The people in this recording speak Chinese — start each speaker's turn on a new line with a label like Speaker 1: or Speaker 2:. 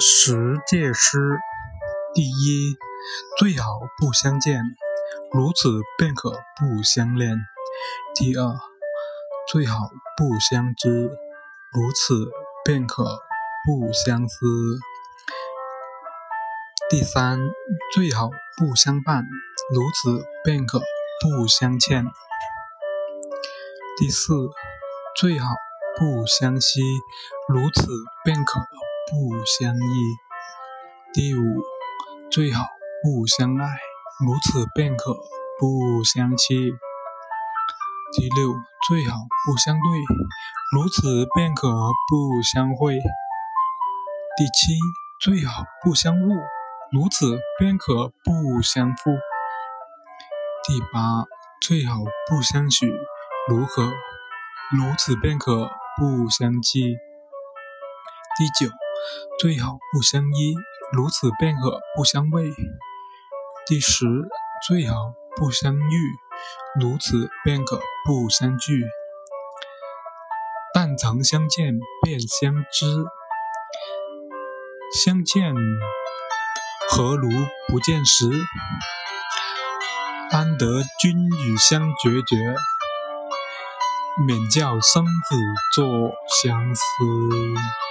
Speaker 1: 十戒诗第一，最好不相见，如此便可不相恋。第二，最好不相知，如此便可不相思。第三，最好不相伴，如此便可不相欠。第四，最好不相惜，如此便可不相依。第五，最好不相爱，如此便可不相弃。第六，最好不相对，如此便可不相会。第七，最好不相误，如此便可不相负。第八，最好不相许，如何？如此便可不相弃。第九，最好不相依，如此便可不相畏。第十，最好不相遇，如此便可不相聚。但曾相见便相知，相见何如不见时？安得君与相决绝，免教生死作相思。